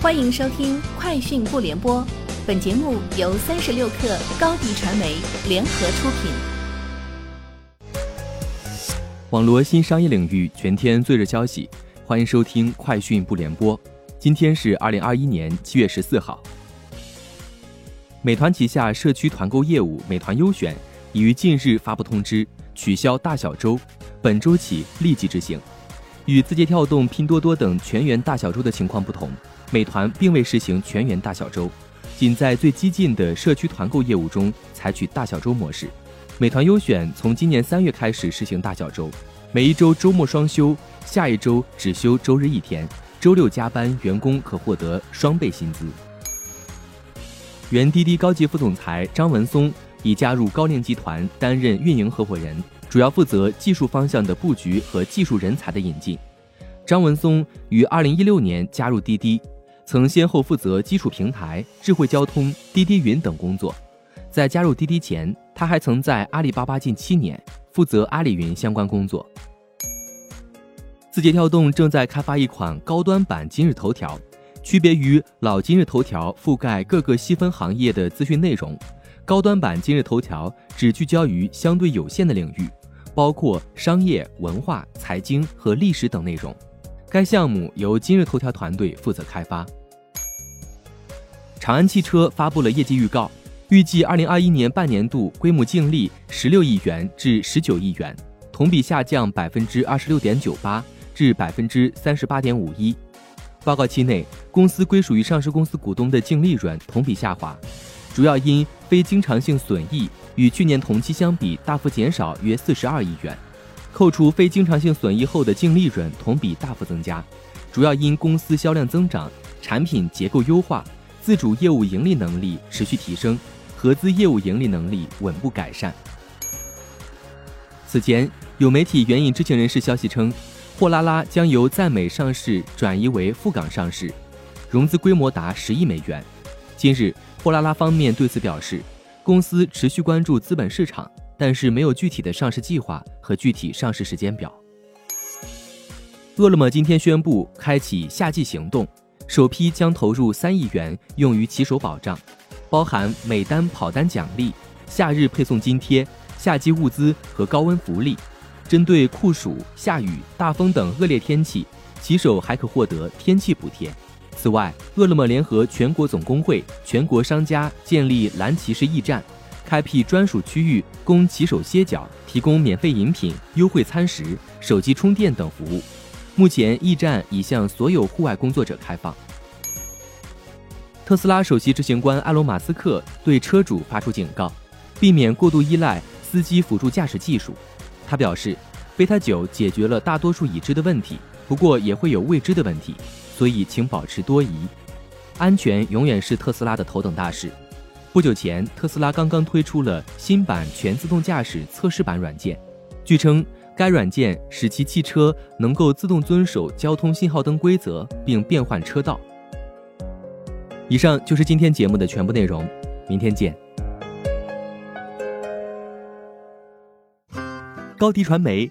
欢迎收听《快讯不联播》，本节目由三十六克高低传媒联合出品。网络新商业领域全天最热消息，欢迎收听《快讯不联播》。今天是二零二一年七月十四号。美团旗下社区团购业务美团优选已于近日发布通知，取消大小周，本周起立即执行。与字节跳动、拼多多等全员大小周的情况不同，美团并未实行全员大小周，仅在最激进的社区团购业务中采取大小周模式。美团优选从今年三月开始实行大小周，每一周周末双休，下一周只休周日一天，周六加班员工可获得双倍薪资。原滴滴高级副总裁张文松已加入高瓴集团担任运营合伙人。主要负责技术方向的布局和技术人才的引进。张文松于二零一六年加入滴滴，曾先后负责基础平台、智慧交通、滴滴云等工作。在加入滴滴前，他还曾在阿里巴巴近七年，负责阿里云相关工作。字节跳动正在开发一款高端版今日头条，区别于老今日头条覆盖各个细分行业的资讯内容，高端版今日头条只聚焦于相对有限的领域。包括商业、文化、财经和历史等内容。该项目由今日头条团队负责开发。长安汽车发布了业绩预告，预计二零二一年半年度规模净利十六亿元至十九亿元，同比下降百分之二十六点九八至百分之三十八点五一。报告期内，公司归属于上市公司股东的净利润同比下滑，主要因非经常性损益。与去年同期相比，大幅减少约四十二亿元，扣除非经常性损益后的净利润同比大幅增加，主要因公司销量增长、产品结构优化、自主业务盈利能力持续提升、合资业务盈利能力稳步改善。此前有媒体援引知情人士消息称，货拉拉将由在美上市转移为赴港上市，融资规模达十亿美元。今日，货拉拉方面对此表示。公司持续关注资本市场，但是没有具体的上市计划和具体上市时间表。饿了么今天宣布开启夏季行动，首批将投入三亿元用于骑手保障，包含每单跑单奖励、夏日配送津贴、夏季物资和高温福利。针对酷暑、下雨、大风等恶劣天气，骑手还可获得天气补贴。此外，饿了么联合全国总工会、全国商家建立蓝骑士驿站，开辟专属区域供骑手歇脚，提供免费饮品、优惠餐食、手机充电等服务。目前，驿站已向所有户外工作者开放。特斯拉首席执行官埃隆·马斯克对车主发出警告，避免过度依赖司机辅助驾驶技术。他表示，贝塔九解决了大多数已知的问题，不过也会有未知的问题。所以，请保持多疑，安全永远是特斯拉的头等大事。不久前，特斯拉刚刚推出了新版全自动驾驶测试版软件，据称该软件使其汽车能够自动遵守交通信号灯规则并变换车道。以上就是今天节目的全部内容，明天见。高迪传媒